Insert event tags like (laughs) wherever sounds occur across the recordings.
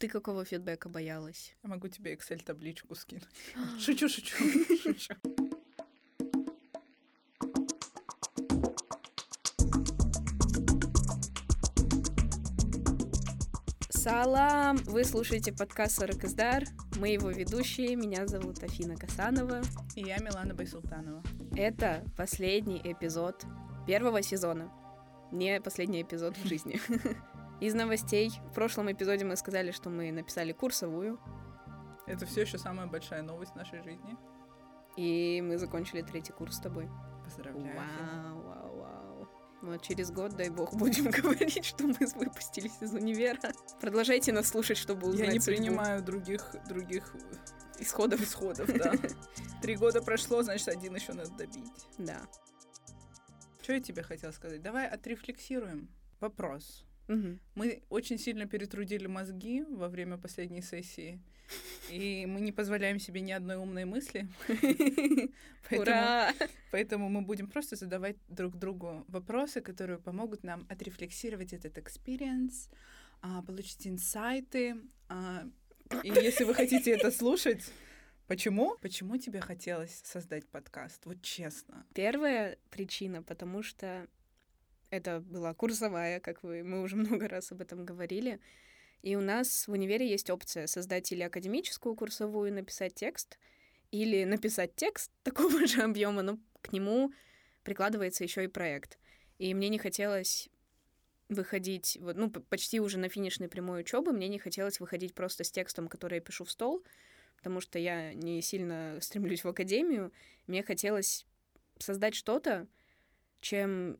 Ты какого фидбэка боялась? Я могу тебе Excel-табличку скинуть. (gasps) Шучу, шучу, (laughs) шучу. Салам! Вы слушаете подкаст «Сорок издар». Мы его ведущие. Меня зовут Афина Касанова. И я Милана Байсултанова. Это последний эпизод первого сезона. Не последний эпизод в (laughs) жизни. (laughs) Из новостей. В прошлом эпизоде мы сказали, что мы написали курсовую. Это все еще самая большая новость в нашей жизни. И мы закончили третий курс с тобой. Поздравляю. Вау, вау, вау. Вот через год, дай бог, будем (laughs) говорить, что мы выпустились из универа. Продолжайте нас слушать, чтобы узнать Я не судьбу. принимаю других, других исходов. исходов, (laughs) да. Три года прошло, значит, один еще надо добить. Да. Что я тебе хотела сказать? Давай отрефлексируем. Вопрос. Мгм. Мы очень сильно перетрудили мозги во время последней сессии, и мы не позволяем себе ни одной умной мысли. (laughs) Ура! поэтому мы будем просто задавать друг другу вопросы, которые помогут нам отрефлексировать этот experience, а, получить инсайты. а, И если вы хотите это (laughs) слушать, почему? Почему тебе хотелось создать подкаст? Вот честно. Первая причина, потому что это была курсовая, как вы, мы уже (laughs) много раз об этом говорили. И у нас в универе есть опция создать или академическую курсовую, написать текст, или написать текст (laughs) такого же объема, но к нему прикладывается еще и проект. И мне не хотелось выходить, вот, ну, почти уже на финишной прямой учебы, мне не хотелось выходить просто с текстом, который я пишу в стол, потому что я не сильно стремлюсь в академию. Мне хотелось создать что-то, чем,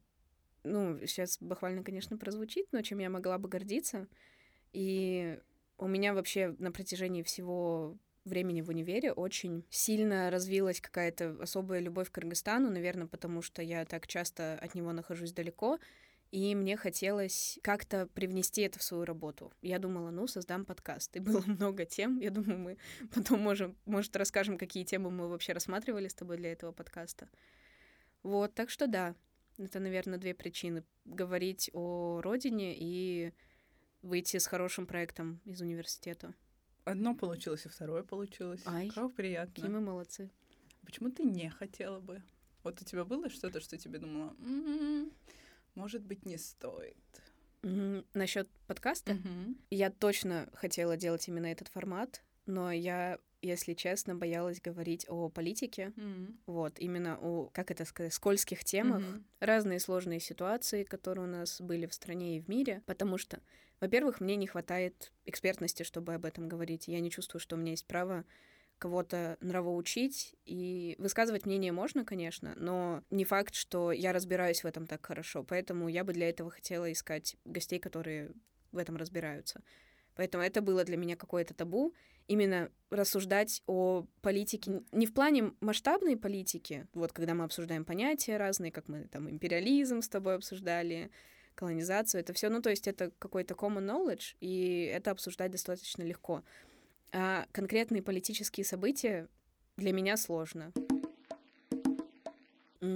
ну, сейчас буквально, конечно, прозвучит, но чем я могла бы гордиться. И у меня вообще на протяжении всего времени в универе очень сильно развилась какая-то особая любовь к Кыргызстану, наверное, потому что я так часто от него нахожусь далеко, и мне хотелось как-то привнести это в свою работу. Я думала, ну, создам подкаст. И было (laughs) много тем. Я думаю, мы потом можем, может, расскажем, какие темы мы вообще рассматривали с тобой для этого подкаста. Вот, так что да, это, наверное, две причины. Говорить о родине и выйти с хорошим проектом из университета. Одно получилось, и второе получилось. Ай, Как приятно. Какие мы молодцы. Почему ты не хотела бы? Вот у тебя было что-то, что тебе думала, «М, может быть, не стоит? Насчет подкаста, Мгм. я точно хотела делать именно этот формат, но я, если честно, боялась говорить о политике. М. Вот, именно о, как это сказать, скользких темах, Мгм. разные сложные ситуации, которые у нас были в стране и в мире, потому что, во-первых, мне не хватает экспертности, чтобы об этом говорить. Я не чувствую, что у меня есть право кого-то нравоучить, и высказывать мнение можно, конечно, но не факт, что я разбираюсь в этом так хорошо, поэтому я бы для этого хотела искать гостей, которые в этом разбираются. Поэтому это было для меня какое-то табу, именно рассуждать о политике не в плане масштабной политики, вот когда мы обсуждаем понятия разные, как мы там империализм с тобой обсуждали, колонизацию, это все, ну то есть это какой-то common knowledge, и это обсуждать достаточно легко. А конкретные политические события для меня сложно. У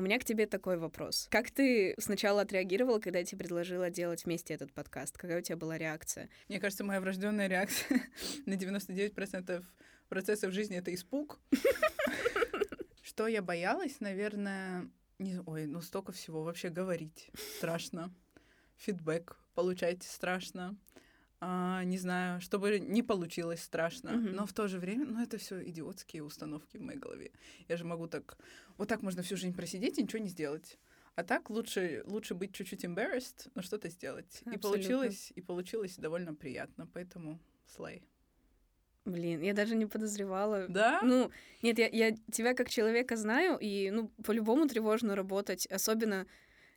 меня к тебе такой вопрос. Как ты сначала отреагировала, когда я тебе предложила делать вместе этот подкаст? Какая у тебя была реакция? Мне кажется, моя врожденная реакция (laughs) на 99% процессов жизни — это испуг. (laughs) Что я боялась, наверное... Не, ой, ну столько всего вообще говорить. Страшно. Фидбэк получать страшно. А, не знаю, чтобы не получилось страшно. Мгм. Но в то же время, ну это все идиотские установки в моей голове. Я же могу так... Вот так можно всю жизнь просидеть и ничего не сделать. А так лучше, лучше быть чуть-чуть embarrassed, но что-то сделать. И Абсолютно. получилось, и получилось довольно приятно, поэтому слей. Блин, я даже не подозревала. Да? Ну, нет, я, я тебя как человека знаю, и, ну, по-любому тревожно работать, особенно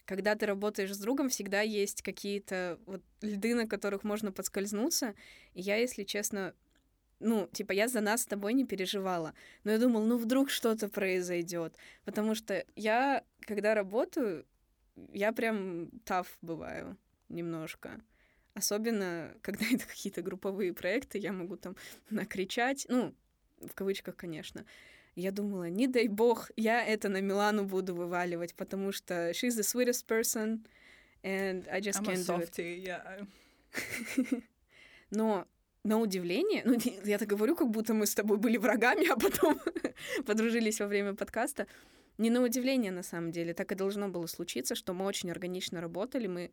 когда ты работаешь с другом, всегда есть какие-то вот льды, на которых можно подскользнуться. И я, если честно, ну, типа, я за нас с тобой не переживала. Но я думала, ну, вдруг что-то произойдет. Потому что я, когда работаю, я прям таф бываю немножко. Особенно, когда (laughs) это какие-то групповые проекты, я могу там накричать, ну, в кавычках, конечно. Я думала, не дай бог, я это на Милану буду вываливать, потому что she's the sweetest person, and I just I'm a can't do it. softie, yeah. Но на удивление, ну, я так говорю, как будто мы с тобой были врагами, (laughs) а потом подружились во время подкаста. Не на удивление, на самом деле, так и должно было случиться, что мы очень органично работали, мы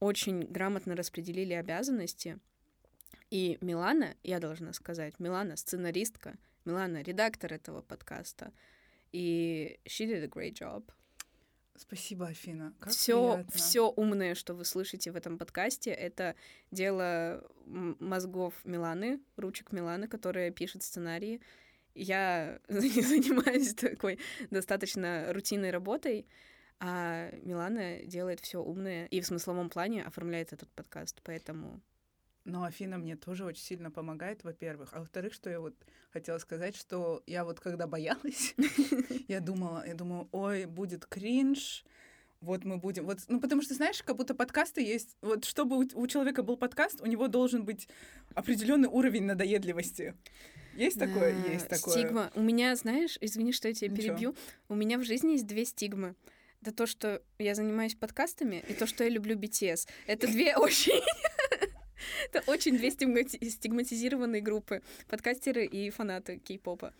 очень грамотно распределили обязанности. И Милана, я должна сказать, Милана сценаристка, Милана редактор этого подкаста, и she did a great job. Спасибо, Афина. все, все умное, что вы слышите в этом подкасте, это дело мозгов Миланы, ручек Миланы, которая пишет сценарии. Я (laughs) занимаюсь такой достаточно рутинной работой, а Милана делает все умное и в смысловом плане оформляет этот подкаст, поэтому но Афина мне тоже очень сильно помогает, во-первых. А во-вторых, что я вот хотела сказать, что я вот когда боялась, (laughs) я думала, я думаю, ой, будет кринж, вот мы будем, вот, ну потому что знаешь, как будто подкасты есть, вот чтобы у, у человека был подкаст, у него должен быть определенный уровень надоедливости. Есть такое? Есть такое. Стигма. У меня, знаешь, извини, что я тебя Ничего. перебью, у меня в жизни есть две стигмы. Это то, что я занимаюсь подкастами, и то, что я люблю BTS. Это две (laughs) очень (laughs) это очень две стигматизированные группы. Подкастеры и фанаты кей-попа.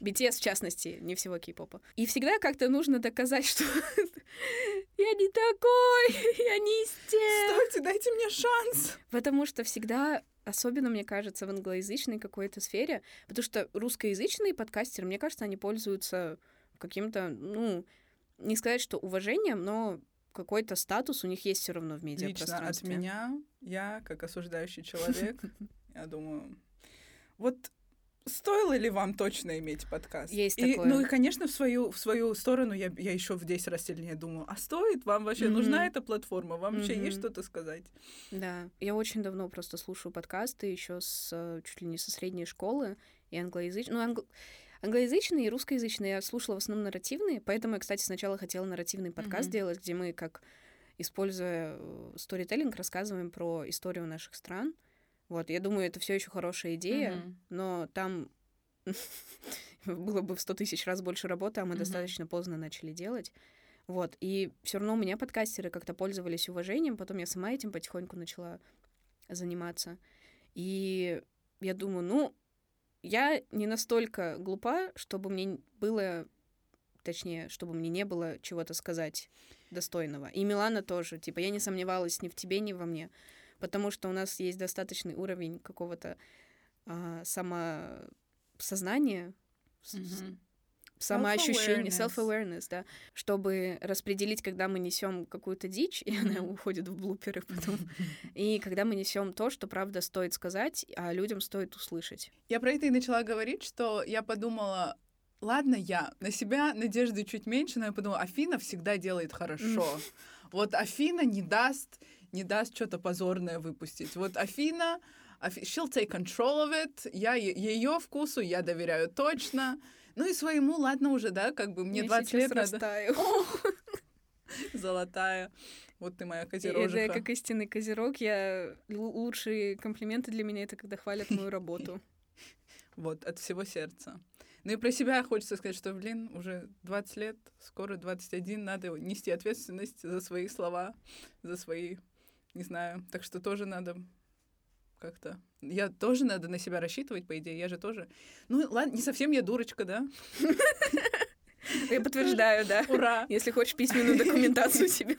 BTS, в частности, не всего кей-попа. И всегда как-то нужно доказать, что (laughs) я не такой, (laughs) я не из тех. Стойте, дайте мне шанс. Потому что всегда особенно, мне кажется, в англоязычной какой-то сфере, потому что русскоязычные подкастеры, мне кажется, они пользуются каким-то, ну, не сказать, что уважением, но какой-то статус у них есть все равно в медиапространстве. Лично от меня, я, как осуждающий человек, (laughs) я думаю, вот стоило ли вам точно иметь подкаст? Есть и, такое. Ну и, конечно, в свою, в свою сторону я, я еще в 10 раз сильнее думаю, а стоит вам вообще, mm-hmm. нужна эта платформа, вам mm-hmm. вообще есть что-то сказать? Да, я очень давно просто слушаю подкасты, еще с э, чуть ли не со средней школы, и англоязычные, ну, англ... Англоязычные и русскоязычные я слушала в основном нарративные, поэтому я, кстати, сначала хотела нарративный подкаст mm-hmm. делать, где мы, как используя сторителлинг, рассказываем про историю наших стран. Вот, я думаю, это все еще хорошая идея, mm-hmm. но там (laughs) было бы в сто тысяч раз больше работы, а мы mm-hmm. достаточно поздно начали делать. Вот, и все равно у меня подкастеры как-то пользовались уважением, потом я сама этим потихоньку начала заниматься. И я думаю, ну, я не настолько глупа, чтобы мне было, точнее, чтобы мне не было чего-то сказать достойного. И Милана тоже. Типа, я не сомневалась ни в тебе, ни во мне. Потому что у нас есть достаточный уровень какого-то а, самосознания, mm-hmm самоощущение, self-awareness, да, чтобы распределить, когда мы несем какую-то дичь, и она уходит в блуперы потом, (laughs) и когда мы несем то, что правда стоит сказать, а людям стоит услышать. Я про это и начала говорить, что я подумала, ладно, я на себя надежды чуть меньше, но я подумала, Афина всегда делает хорошо. Вот Афина не даст, не даст что-то позорное выпустить. Вот Афина, she'll take control of it, я ее вкусу я доверяю точно. Ну и своему, ладно уже, да, как бы мне я 20 лет растаю. (laughs) Золотая. Вот ты моя козерожиха. Это как истинный козерог. Я лучшие комплименты для меня это когда хвалят мою работу. (laughs) Вот, от всего сердца. Ну и про себя хочется сказать, что, блин, уже 20 лет, скоро 21, надо нести ответственность за свои слова, за свои, не знаю. Так что тоже надо как-то. Я тоже надо на себя рассчитывать, по идее, я же тоже. Ну, ладно, не совсем я дурочка, да? Я подтверждаю, да. Ура! Если хочешь письменную документацию себе.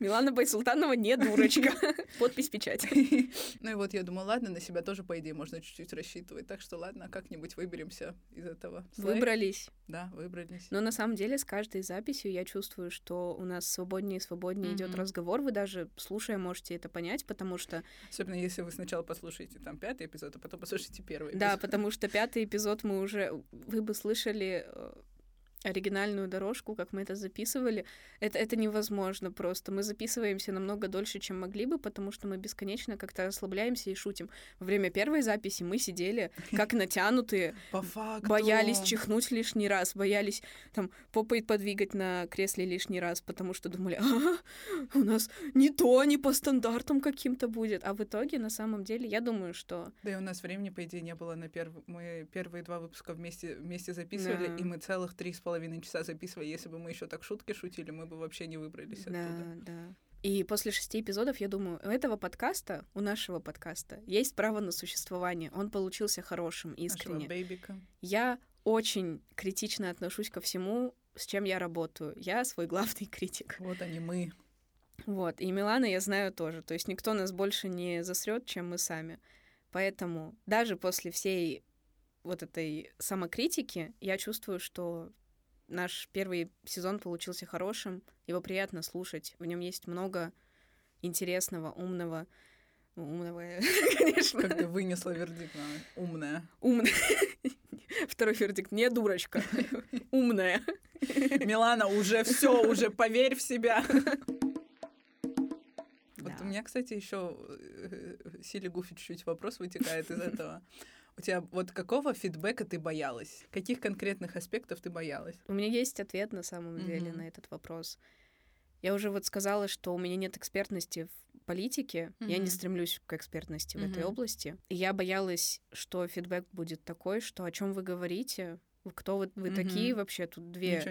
Милана Байсултанова не дурочка. (laughs) Подпись печать. (laughs) Ну и вот я думаю, ладно, на себя тоже, по идее, можно чуть-чуть рассчитывать. Так что ладно, как-нибудь выберемся из этого. Выбрались. Да, выбрались. Но на самом деле с каждой записью я чувствую, что у нас свободнее и свободнее идет разговор. Вы даже слушая можете это понять, потому что... Особенно если вы сначала послушаете там пятый эпизод, а потом послушаете первый эпизод. Да, потому что пятый эпизод мы уже... Вы бы слышали э, оригинальную дорожку, как мы это записывали, это, это невозможно просто. Мы записываемся намного дольше, чем могли бы, потому что мы бесконечно как-то расслабляемся и шутим. Во время первой записи мы сидели (laughs) как натянутые, боялись чихнуть лишний раз, боялись там попой подвигать на кресле лишний раз, потому что думали, (laughs) а, у нас не то, не по стандартам каким-то будет. А в итоге, на самом деле, я думаю, что... Да и у нас времени, по идее, не было на первый... Мы первые два выпуска вместе, вместе записывали, да. и мы целых три с половиной часа записывали. Если бы мы еще так шутки шутили, мы бы вообще не выбрались да, оттуда. Да, И после шести эпизодов я думаю, у этого подкаста, у нашего подкаста, есть право на существование. Он получился хорошим, искренне. Я очень критично отношусь ко всему, с чем я работаю. Я свой главный (laughs) критик. Вот они мы. Вот, и Милана я знаю тоже. То есть никто нас больше не засрет, чем мы сами. Поэтому даже после всей вот этой самокритики я чувствую, что наш первый сезон получился хорошим, его приятно слушать, в нем есть много интересного, умного, ну, умного, (laughs) конечно. Как ты вынесла вердикт, умная. Умная. (laughs) Второй вердикт, не дурочка, (laughs) умная. Милана, уже все, уже поверь в себя. Вот у меня, кстати, еще э, Сили Гуфи чуть-чуть вопрос вытекает из этого. У тебя вот какого фидбэка ты боялась? Каких конкретных аспектов ты боялась? У меня есть ответ на самом деле mm-hmm. на этот вопрос. Я уже вот сказала, что у меня нет экспертности в политике, mm-hmm. я не стремлюсь к экспертности mm-hmm. в этой области. И я боялась, что фидбэк будет такой, что о чем вы говорите, кто вы, вы mm-hmm. такие вообще? Тут две,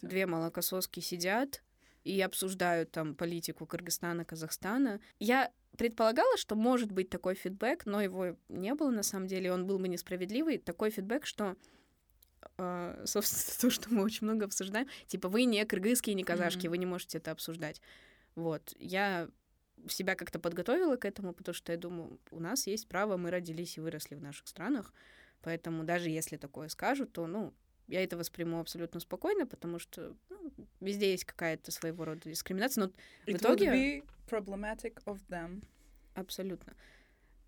две молокососки сидят и обсуждают там политику Кыргызстана, Казахстана. Я предполагала, что может быть такой фидбэк, но его не было на самом деле, он был бы несправедливый. Такой фидбэк, что э, собственно, (laughs) то, что мы очень много обсуждаем, типа вы не кыргызские, не казашки, mm-hmm. вы не можете это обсуждать. Вот, я себя как-то подготовила к этому, потому что я думаю, у нас есть право, мы родились и выросли в наших странах, поэтому даже если такое скажут, то, ну, я это восприму абсолютно спокойно, потому что ну, везде есть какая-то своего рода дискриминация, но It в итоге... Problematic of them. Абсолютно.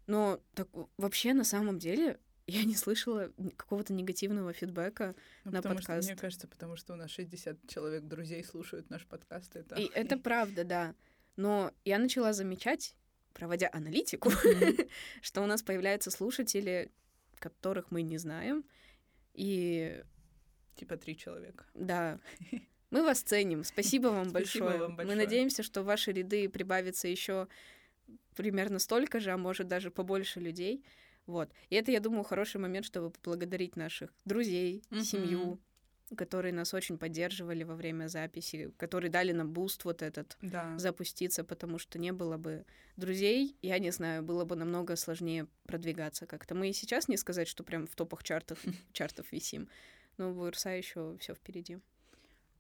Но так, вообще на самом деле (laughs) я не слышала какого-то негативного фидбэка ну, на потому подкаст. Что, мне кажется, потому что у нас 60 человек друзей слушают наш подкаст. Это... И это (laughs) правда, да. Но я начала замечать, проводя аналитику, (laughs) что у нас появляются слушатели, которых мы не знаем. И Типа три человека. Да. Мы вас ценим. Спасибо вам большое. Вам большое. Мы надеемся, что в ваши ряды прибавится еще примерно столько же, а может даже побольше людей. Вот. И это, я думаю, хороший момент, чтобы поблагодарить наших друзей, mm-hmm. семью, которые нас очень поддерживали во время записи, которые дали нам boost вот этот да. запуститься, потому что не было бы друзей, я не знаю, было бы намного сложнее продвигаться как-то. Мы и сейчас не сказать, что прям в топах чартов, чартов висим, но у РСА еще все впереди.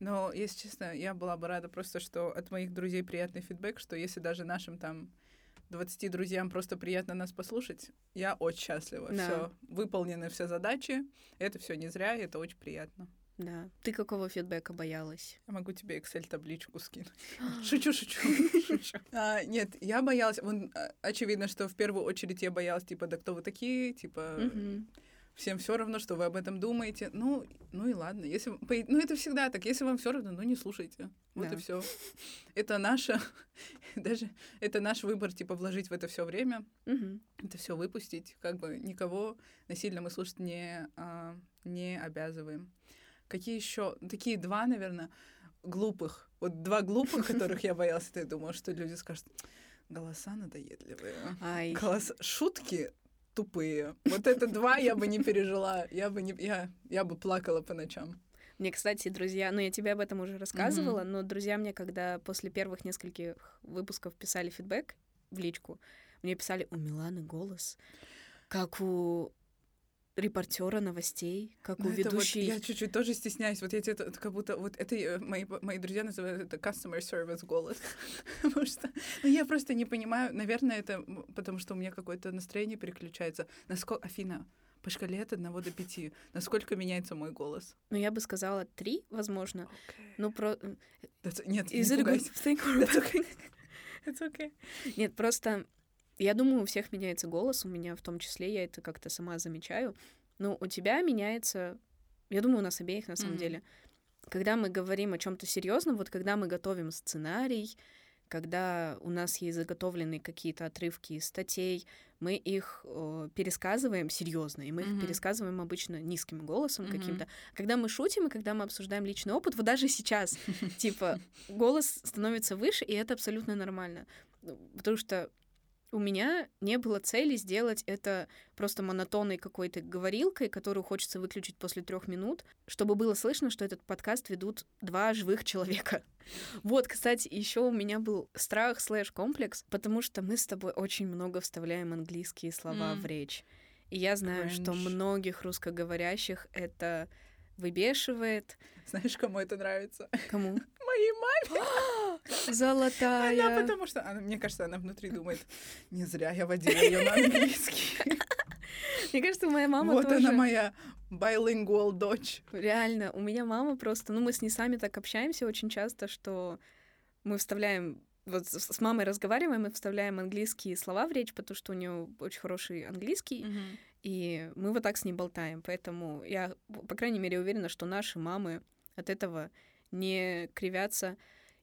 Но, если честно, я была бы рада просто, что от моих друзей приятный фидбэк, что если даже нашим там 20 друзьям просто приятно нас послушать, я очень счастлива. Да. Все, выполнены все задачи, это все не зря, это очень приятно. Да. Ты какого фидбэка боялась? Я могу тебе Excel-табличку скинуть. (gasps) шучу, шучу, (laughs) шучу. А, нет, я боялась... Вон, а, очевидно, что в первую очередь я боялась, типа, да кто вы такие? Типа, всем все равно, что вы об этом думаете. Ну, ну и ладно. Если, ну, это всегда так. Если вам все равно, ну не слушайте. Вот да. и все. Это наше, (laughs) даже это наш выбор, типа, вложить в это все время, угу. это все выпустить. Как бы никого насильно мы слушать не, а, не обязываем. Какие еще? Такие два, наверное, глупых. Вот два глупых, (laughs) которых я боялась, я думала, что люди скажут, голоса надоедливые. Ай. Голос... Шутки тупые. Вот это два я бы не пережила. Я бы не, я, я бы плакала по ночам. Мне, кстати, друзья, ну я тебе об этом уже рассказывала, mm-hmm. но друзья мне, когда после первых нескольких выпусков писали фидбэк в личку, мне писали, у Миланы голос, как у репортера новостей, как ну, у ведущей. Вот, я чуть-чуть тоже стесняюсь. Вот эти, это, как будто вот это э, мои, мои друзья называют это customer service голос. (laughs) потому что ну, я просто не понимаю. Наверное, это потому что у меня какое-то настроение переключается. Насколько, Афина, по шкале от одного до пяти, насколько меняется мой голос? Ну, я бы сказала три, возможно. Okay. Ну, про... That's... Нет, Is не пугайся. That's (laughs) okay. It's okay. Нет, просто я думаю, у всех меняется голос, у меня в том числе, я это как-то сама замечаю. Но у тебя меняется, я думаю, у нас обеих на самом mm-hmm. деле. Когда мы говорим о чем-то серьезном, вот когда мы готовим сценарий, когда у нас есть заготовленные какие-то отрывки из статей, мы их э, пересказываем серьезно, и мы mm-hmm. их пересказываем обычно низким голосом mm-hmm. каким-то. Когда мы шутим и когда мы обсуждаем личный опыт, вот даже сейчас, (laughs) типа, голос становится выше, и это абсолютно нормально. Потому что У меня не было цели сделать это просто монотонной какой-то говорилкой, которую хочется выключить после трех минут, чтобы было слышно, что этот подкаст ведут два живых человека. (laughs) Вот, кстати, еще у меня был страх слэш комплекс, потому что мы с тобой очень много вставляем английские слова mm. в речь. И я знаю, Cringe. что многих русскоговорящих это выбешивает. Знаешь, кому это нравится? Кому? (laughs) Моей маме. (gasps) Золотая. Она потому что, она, мне кажется, она внутри думает, не зря я водила ее на английский. (laughs) Мне кажется, моя мама вот тоже... она моя bilingual дочь. Реально, у меня мама просто... Ну, мы с ней сами так общаемся очень часто, что мы вставляем вот с мамой разговариваем и вставляем английские слова в речь, потому что у нее очень хороший английский, mm-hmm. И мы вот так с ней болтаем. Поэтому я, по крайней мере, уверена, что наши мамы от этого не кривятся.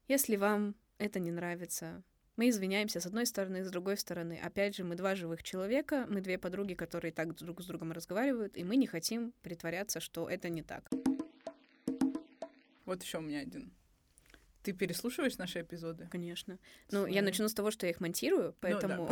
Если вам это не нравится, мы извиняемся с одной стороны, с другой стороны. Опять же, мы два живых человека, мы две подруги, которые так друг с другом разговаривают, и мы не хотим притворяться, что это не так. Вот еще у меня один ты переслушиваешь наши эпизоды? Конечно. Ну, Свою. я начну с того, что я их монтирую, поэтому... Ну,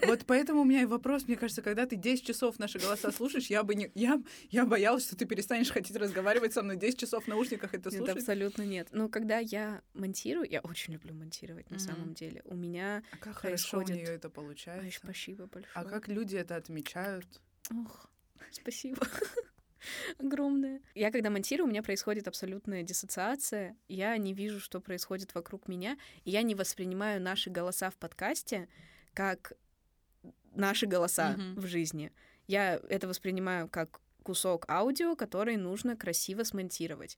да. (laughs) Вот поэтому у меня и вопрос, мне кажется, когда ты 10 часов наши голоса слушаешь, я бы не... Я, я боялась, что ты перестанешь хотеть разговаривать со мной 10 часов в наушниках это слушать. Нет, абсолютно нет. Ну, когда я монтирую, я очень люблю монтировать, на mm-hmm. самом деле. У меня А как происходит... хорошо у нее это получается? Ой, спасибо большое. А как люди это отмечают? Ох, спасибо. (laughs) (laughs) огромное. Я когда монтирую, у меня происходит абсолютная диссоциация. Я не вижу, что происходит вокруг меня. И я не воспринимаю наши голоса в подкасте как наши голоса mm-hmm. в жизни. Я это воспринимаю как кусок аудио, который нужно красиво смонтировать.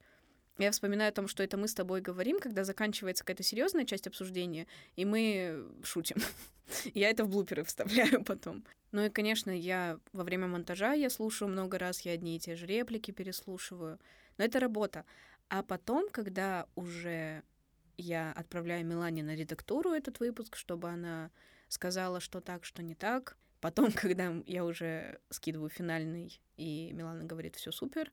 Я вспоминаю о том, что это мы с тобой говорим, когда заканчивается какая-то серьезная часть обсуждения, и мы шутим. (laughs) я это в блуперы вставляю (laughs) потом. Ну и, конечно, я во время монтажа я слушаю много раз, я одни и те же реплики переслушиваю. Но это работа. А потом, когда уже я отправляю Милане на редактуру этот выпуск, чтобы она сказала, что так, что не так. Потом, (laughs) когда я уже скидываю финальный, и Милана говорит, все супер,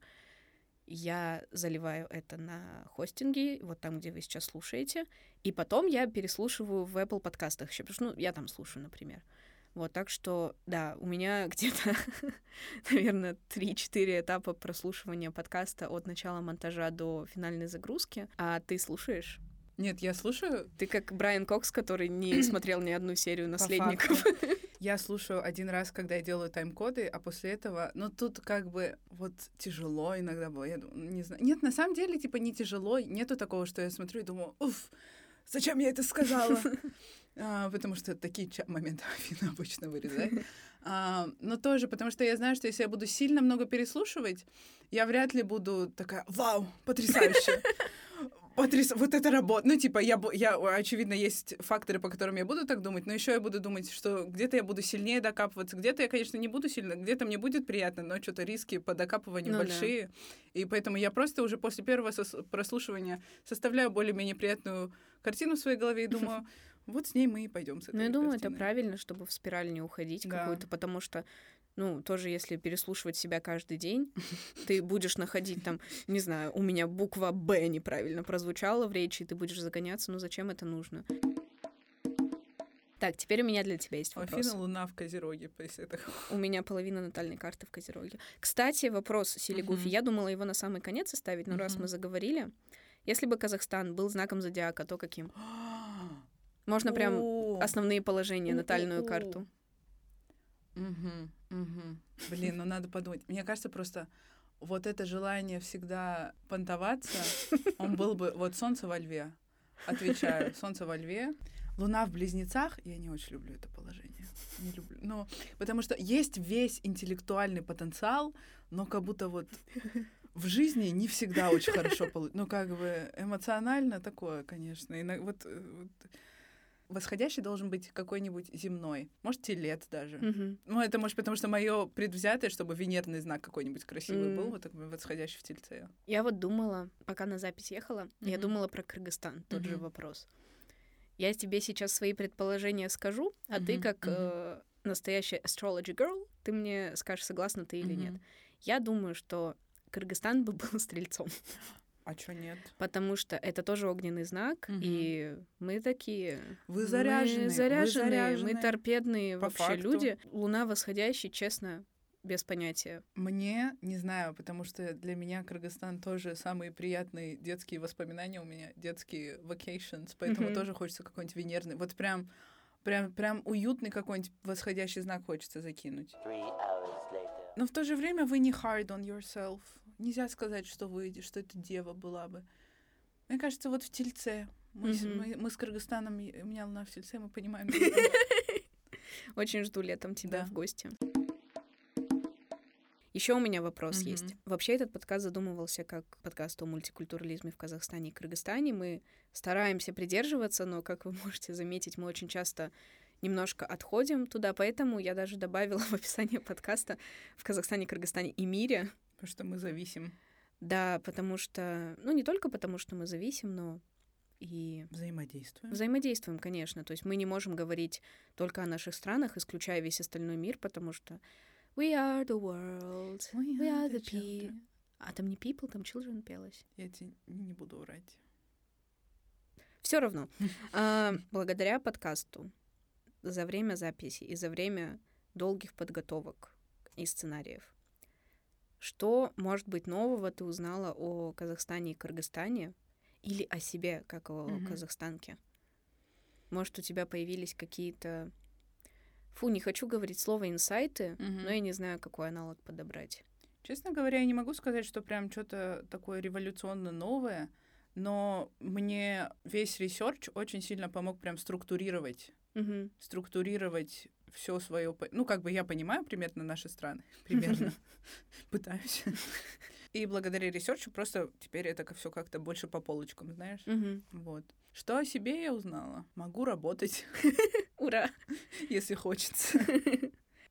я заливаю это на хостинги, вот там, где вы сейчас слушаете, и потом я переслушиваю в Apple подкастах еще, потому что, ну, я там слушаю, например. Вот, так что, да, у меня (laughs) где-то, наверное, 3-4 этапа прослушивания подкаста от начала монтажа до финальной загрузки. А ты слушаешь? Нет, я слушаю. Ты как Брайан Кокс, который не (clears throat) смотрел ни одну серию наследников. (laughs) Я слушаю один раз, когда я делаю тайм-коды, а после этого, ну тут как бы вот тяжело иногда было. Я думаю, не знаю. Нет, на самом деле, типа, не тяжело. Нету такого, что я смотрю и думаю, уф, зачем я это сказала? (laughs) а, потому что такие моменты Афина (laughs) обычно вырезает. А, но тоже, потому что я знаю, что если я буду сильно много переслушивать, я вряд ли буду такая, вау, потрясающе (laughs) потряс... вот это работа. Ну, типа, я, я, очевидно, есть факторы, по которым я буду так думать, но еще я буду думать, что где-то я буду сильнее докапываться, где-то я, конечно, не буду сильно, где-то мне будет приятно, но что-то риски по докапыванию ну, большие. Да. И поэтому я просто уже после первого прослушивания составляю более-менее приятную картину в своей голове и (laughs) думаю, вот с ней мы и пойдем с этой Ну, я думаю, картиной. это правильно, чтобы в спираль не уходить да. какую-то, потому что ну, тоже если переслушивать себя каждый день, (laughs) ты будешь находить там, не знаю, у меня буква «Б» неправильно прозвучала в речи, и ты будешь загоняться, ну зачем это нужно? Так, теперь у меня для тебя есть вопрос. Афина Луна в Козероге, (laughs) если это... У меня половина натальной карты в Козероге. Кстати, вопрос Силигуфи. Uh-huh. Я думала его на самый конец оставить, но uh-huh. раз мы заговорили, если бы Казахстан был знаком зодиака, то каким? (gasps) Можно прям основные положения, натальную карту. Угу, угу. Блин, ну надо подумать. Мне кажется, просто вот это желание всегда понтоваться, он был бы... Вот солнце во льве. Отвечаю, солнце во льве. Луна в близнецах. Я не очень люблю это положение. Не люблю. Ну, потому что есть весь интеллектуальный потенциал, но как будто вот в жизни не всегда очень хорошо получится. Ну, как бы эмоционально такое, конечно. И вот, э, вот восходящий должен быть какой-нибудь земной, может, телец даже. Mm-hmm. Ну, это может потому, что мое предвзятое, чтобы венерный знак какой-нибудь красивый mm-hmm. был, вот такой восходящий в тельце. Я вот думала, пока на запись ехала, mm-hmm. я думала про Кыргызстан, тот mm-hmm. же вопрос. Я тебе сейчас свои предположения скажу, а mm-hmm. ты как mm-hmm. э, настоящая astrology girl, ты мне скажешь, согласна ты или mm-hmm. нет. Я думаю, что Кыргызстан бы был (laughs) стрельцом. А чё нет? Потому что это тоже огненный знак, Мгм. и мы такие... Вы мы заряжены, вы заряженные, мы заряжены. торпедные По вообще факту. люди. Луна восходящий, честно, без понятия. Мне, не знаю, потому что для меня Кыргызстан тоже самые приятные детские воспоминания у меня, детские vacations, поэтому Мгм. тоже хочется какой-нибудь венерный. Вот прям, прям, прям уютный какой-нибудь восходящий знак хочется закинуть. Но в то же время вы не hard on yourself. Нельзя сказать, что вы, что это дева была бы. Мне кажется, вот в Тельце. Мы, с- Мгм. мы, мы с Кыргызстаном, у меня луна в Тельце, мы понимаем. (laughs) Очень жду летом тебя Да. в гости. Еще у меня вопрос Мгм. есть. Вообще этот подкаст задумывался как подкаст о мультикультурализме в Казахстане и Кыргызстане. Мы стараемся придерживаться, но, как вы (laughs) можете заметить, мы очень часто немножко отходим туда, поэтому я даже добавила (laughs) в описание подкаста в Казахстане, Кыргызстане и мире. Потому что мы зависим. Да, потому что, ну не только потому, что мы зависим, но и Взаимодействуем. взаимодействуем, конечно. То есть мы не можем говорить только о наших странах, исключая весь остальной мир, потому что we are the world, We we are the the people. А там не people, там children пелось. Я тебе не буду врать. Все равно. (laughs) А, благодаря подкасту за время записи и за время долгих подготовок и сценариев, что, может быть, нового ты узнала о Казахстане и Кыргызстане или о себе, как о Мгм. казахстанке? Может, у тебя появились какие-то... Фу, не хочу говорить слово инсайты, Мгм. но я не знаю, какой аналог подобрать. Честно говоря, я не могу сказать, что прям что-то такое революционно новое, но мне весь research очень сильно помог прям структурировать, Мгм. структурировать все свое, ну как бы я понимаю примерно наши страны, (laughs) примерно (laughs) пытаюсь. (laughs) И благодаря research у просто теперь это все как-то больше по полочкам, знаешь? Вот. Что о себе я узнала? Могу работать, (laughs) Ура! (laughs) если хочется.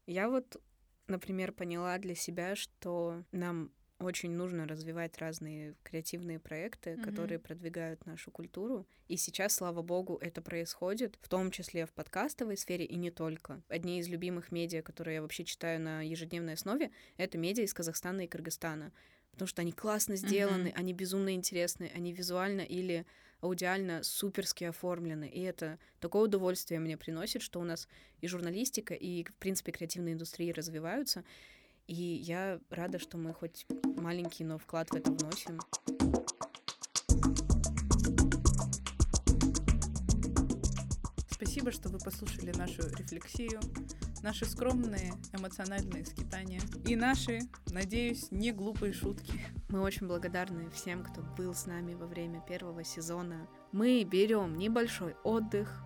Я вот, например, поняла для себя, что нам очень нужно развивать разные креативные проекты, Мгм. которые продвигают нашу культуру. И сейчас, слава богу, это происходит, в том числе в подкастовой сфере и не только. Одни из любимых медиа, которые я вообще читаю на ежедневной основе, это медиа из Казахстана и Кыргызстана. Потому что они классно сделаны, они безумно интересны, они визуально или аудиально суперски оформлены. И это такое удовольствие мне приносит, что у нас и журналистика, и, в принципе, креативные индустрии развиваются. И я рада, что мы хоть маленький, но вклад в это вносим. Спасибо, что вы послушали нашу рефлексию, наши скромные эмоциональные скитания и наши, надеюсь, не глупые шутки. Мы очень благодарны всем, кто был с нами во время первого сезона. Мы берем небольшой отдых.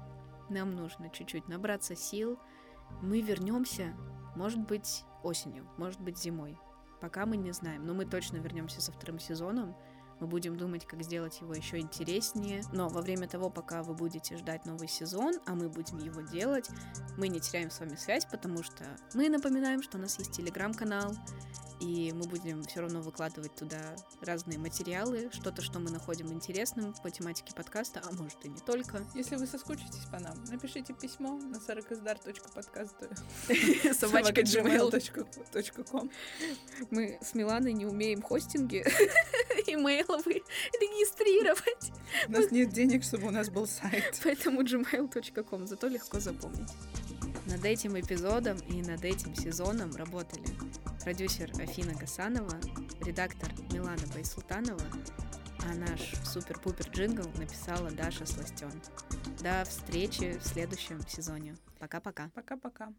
Нам нужно чуть-чуть набраться сил. Мы вернемся, может быть, осенью, может быть, зимой. Пока мы не знаем, но мы точно вернемся со вторым сезоном. Мы будем думать, как сделать его еще интереснее. Но во время того, пока вы будете ждать новый сезон, а мы будем его делать, мы не теряем с вами связь, потому что мы напоминаем, что у нас есть телеграм-канал, и мы будем все равно выкладывать туда разные материалы, что-то, что мы находим интересным по тематике подкаста, а может и не только. Если вы соскучитесь по нам, напишите письмо на саракоздар.подкасту (laughs) Собачка gmail.com Мы с Миланой не умеем хостинги (laughs) имейловые регистрировать, У нас нет денег, чтобы у нас был сайт. поэтому gmail.com, зато легко запомнить. Над этим эпизодом и над этим сезоном работали продюсер Афина Гасанова, редактор Милана Байсултанова, а наш супер-пупер джингл написала Даша Сластен. До встречи в следующем сезоне. Пока-пока. Пока-пока.